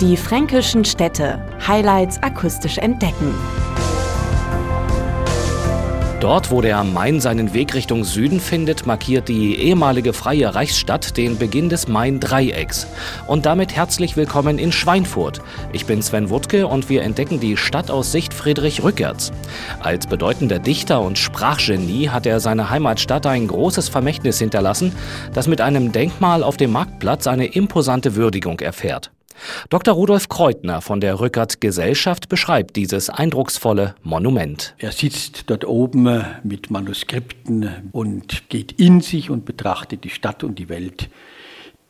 Die fränkischen Städte. Highlights akustisch entdecken. Dort, wo der Main seinen Weg Richtung Süden findet, markiert die ehemalige freie Reichsstadt den Beginn des Main-Dreiecks. Und damit herzlich willkommen in Schweinfurt. Ich bin Sven Wuttke und wir entdecken die Stadt aus Sicht Friedrich Rückerts. Als bedeutender Dichter und Sprachgenie hat er seiner Heimatstadt ein großes Vermächtnis hinterlassen, das mit einem Denkmal auf dem Marktplatz eine imposante Würdigung erfährt. Dr. Rudolf Kreutner von der Rückert Gesellschaft beschreibt dieses eindrucksvolle Monument. Er sitzt dort oben mit Manuskripten und geht in sich und betrachtet die Stadt und die Welt.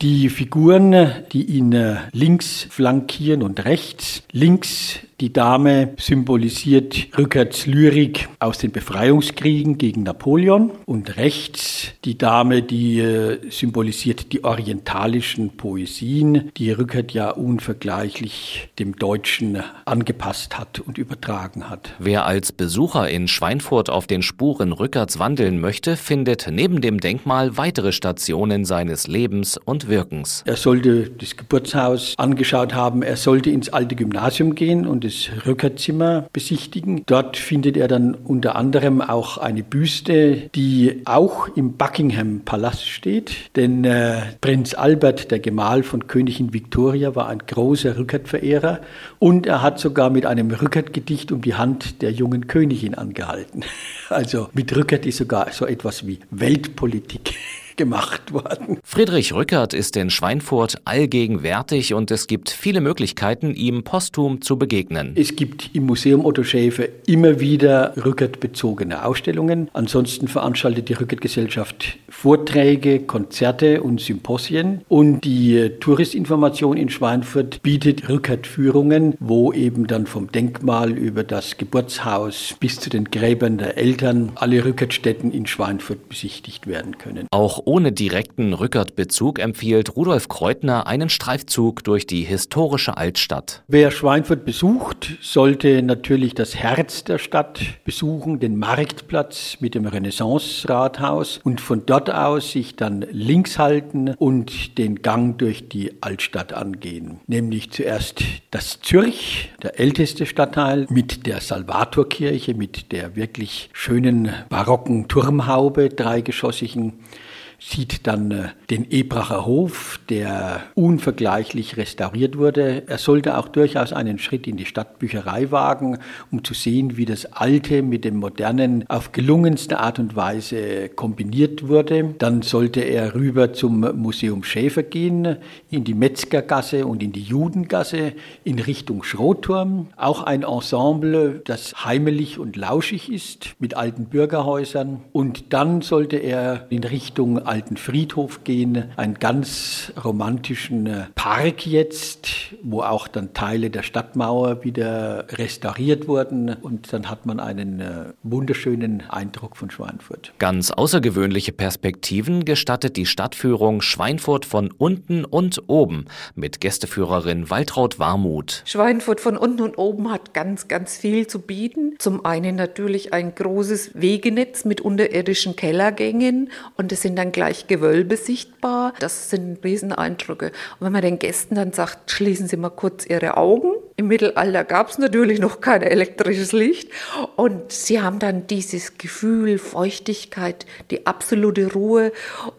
Die Figuren, die ihn links flankieren und rechts, links die Dame symbolisiert Rückerts Lyrik aus den Befreiungskriegen gegen Napoleon und rechts die Dame, die äh, symbolisiert die orientalischen Poesien, die Rückert ja unvergleichlich dem Deutschen angepasst hat und übertragen hat. Wer als Besucher in Schweinfurt auf den Spuren Rückerts wandeln möchte, findet neben dem Denkmal weitere Stationen seines Lebens und Wirkens. Er sollte das Geburtshaus angeschaut haben, er sollte ins alte Gymnasium gehen und das Rückerzimmer besichtigen. Dort findet er dann unter anderem auch eine Büste, die auch im Buckingham Palast steht. Denn äh, Prinz Albert, der Gemahl von Königin Victoria, war ein großer Rückert-Verehrer und er hat sogar mit einem Rückert-Gedicht um die Hand der jungen Königin angehalten. Also mit Rückert ist sogar so etwas wie Weltpolitik gemacht worden. Friedrich Rückert ist in Schweinfurt allgegenwärtig und es gibt viele Möglichkeiten, ihm posthum zu begegnen. Es gibt im Museum Otto Schäfer immer wieder Rückert-bezogene Ausstellungen. Ansonsten veranstaltet die Rückert-Gesellschaft Vorträge, Konzerte und Symposien. Und die Touristinformation in Schweinfurt bietet Rückert-Führungen, wo eben dann vom Denkmal über das Geburtshaus bis zu den Gräbern der Eltern alle Rückert-Stätten in Schweinfurt besichtigt werden können. Auch ohne direkten Rückert-Bezug empfiehlt Rudolf Kreutner einen Streifzug durch die historische Altstadt. Wer Schweinfurt besucht, sollte natürlich das Herz der Stadt besuchen, den Marktplatz mit dem Renaissance-Rathaus und von dort aus sich dann links halten und den Gang durch die Altstadt angehen. Nämlich zuerst das Zürich, der älteste Stadtteil, mit der Salvatorkirche, mit der wirklich schönen barocken Turmhaube, dreigeschossigen sieht dann äh, den Ebracher Hof, der unvergleichlich restauriert wurde. Er sollte auch durchaus einen Schritt in die Stadtbücherei wagen, um zu sehen, wie das Alte mit dem Modernen auf gelungenste Art und Weise kombiniert wurde. Dann sollte er rüber zum Museum Schäfer gehen, in die Metzgergasse und in die Judengasse in Richtung Schrotturm. Auch ein Ensemble, das heimelig und lauschig ist, mit alten Bürgerhäusern. Und dann sollte er in Richtung alten Friedhof gehen, einen ganz romantischen Park jetzt, wo auch dann Teile der Stadtmauer wieder restauriert wurden und dann hat man einen äh, wunderschönen Eindruck von Schweinfurt. Ganz außergewöhnliche Perspektiven gestattet die Stadtführung Schweinfurt von unten und oben mit Gästeführerin Waltraud Warmuth. Schweinfurt von unten und oben hat ganz, ganz viel zu bieten. Zum einen natürlich ein großes Wegenetz mit unterirdischen Kellergängen und es sind dann gleich Gewölbe sichtbar. Das sind Rieseneindrücke. Und wenn man den Gästen dann sagt, schließen Sie mal kurz Ihre Augen. Im Mittelalter gab es natürlich noch kein elektrisches Licht. Und Sie haben dann dieses Gefühl, Feuchtigkeit, die absolute Ruhe.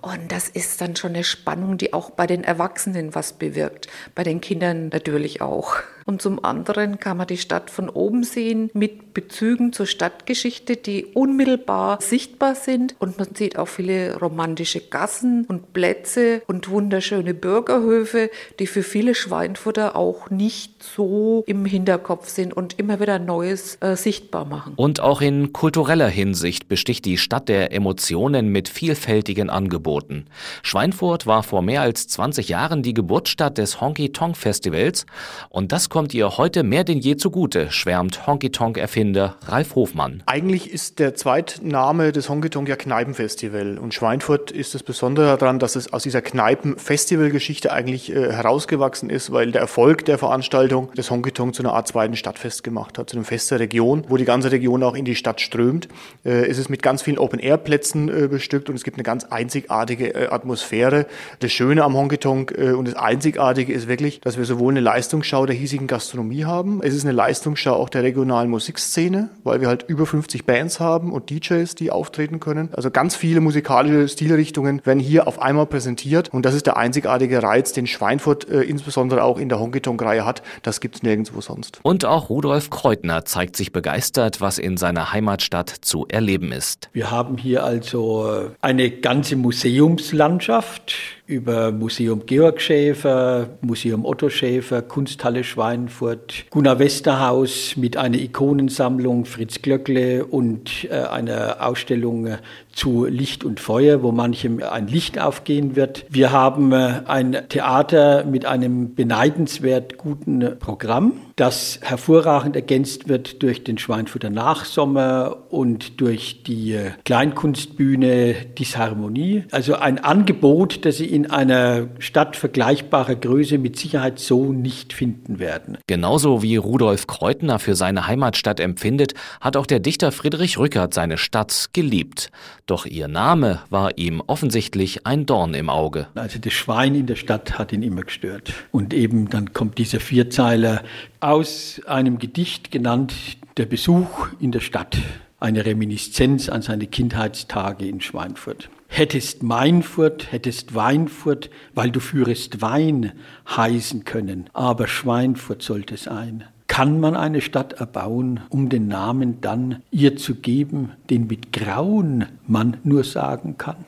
Und das ist dann schon eine Spannung, die auch bei den Erwachsenen was bewirkt. Bei den Kindern natürlich auch. Und zum anderen kann man die Stadt von oben sehen mit Bezügen zur Stadtgeschichte, die unmittelbar sichtbar sind. Und man sieht auch viele romantische Gassen und Plätze und wunderschöne Bürgerhöfe, die für viele Schweinfutter auch nicht so im Hinterkopf sind und immer wieder Neues äh, sichtbar machen. Und auch in kultureller Hinsicht besticht die Stadt der Emotionen mit vielfältigen Angeboten. Schweinfurt war vor mehr als 20 Jahren die Geburtsstadt des Honky Tonk Festivals und das kommt ihr heute mehr denn je zugute, schwärmt Honky Tonk Erfinder Ralf Hofmann. Eigentlich ist der Zweitname des Honky Tonk ja Kneipenfestival und Schweinfurt ist das Besondere daran, dass es aus dieser Kneipen-Festival-Geschichte eigentlich äh, herausgewachsen ist, weil der Erfolg der Veranstaltung des Honky Honkitung zu einer Art zweiten Stadtfest gemacht hat, zu einem Fest der Region, wo die ganze Region auch in die Stadt strömt. Äh, es ist mit ganz vielen Open-Air-Plätzen äh, bestückt und es gibt eine ganz einzigartige äh, Atmosphäre. Das Schöne am Honkitonk und das Einzigartige ist wirklich, dass wir sowohl eine Leistungsschau der hiesigen Gastronomie haben, es ist eine Leistungsschau auch der regionalen Musikszene, weil wir halt über 50 Bands haben und DJs, die auftreten können. Also ganz viele musikalische Stilrichtungen werden hier auf einmal präsentiert und das ist der einzigartige Reiz, den Schweinfurt insbesondere auch in der Honkitonk-Reihe hat. Das gibt nirgendwo sonst. Und auch Rudolf Kreutner zeigt sich begeistert, was in seiner Heimatstadt zu erleben ist. Wir haben hier also eine ganze Museumslandschaft über Museum Georg Schäfer, Museum Otto Schäfer, Kunsthalle Schweinfurt, Gunnar Westerhaus mit einer Ikonensammlung, Fritz Glöckle und äh, einer Ausstellung zu Licht und Feuer, wo manchem ein Licht aufgehen wird. Wir haben äh, ein Theater mit einem beneidenswert guten Programm, das hervorragend ergänzt wird durch den Schweinfurter Nachsommer und durch die Kleinkunstbühne Disharmonie. Also ein Angebot, das Sie in einer Stadt vergleichbarer Größe mit Sicherheit so nicht finden werden. Genauso wie Rudolf Kreutner für seine Heimatstadt empfindet, hat auch der Dichter Friedrich Rückert seine Stadt geliebt. Doch ihr Name war ihm offensichtlich ein Dorn im Auge. Also das Schwein in der Stadt hat ihn immer gestört. Und eben dann kommt dieser Vierzeiler aus einem Gedicht genannt Der Besuch in der Stadt. Eine Reminiszenz an seine Kindheitstage in Schweinfurt. Hättest Meinfurt, hättest Weinfurt, weil du führest Wein heißen können, aber Schweinfurt sollte sein. Kann man eine Stadt erbauen, um den Namen dann ihr zu geben, den mit Grauen man nur sagen kann?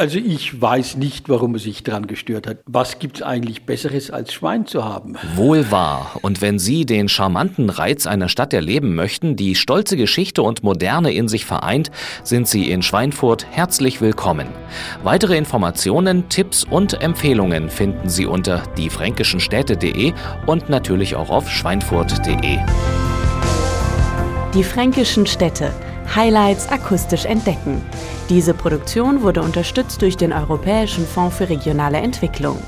Also ich weiß nicht, warum er sich daran gestört hat. Was gibt es eigentlich Besseres als Schwein zu haben? Wohl wahr. Und wenn Sie den charmanten Reiz einer Stadt erleben möchten, die stolze Geschichte und Moderne in sich vereint, sind Sie in Schweinfurt herzlich willkommen. Weitere Informationen, Tipps und Empfehlungen finden Sie unter diefränkischenstädte.de und natürlich auch auf schweinfurt.de. Die fränkischen Städte Highlights akustisch entdecken. Diese Produktion wurde unterstützt durch den Europäischen Fonds für regionale Entwicklung.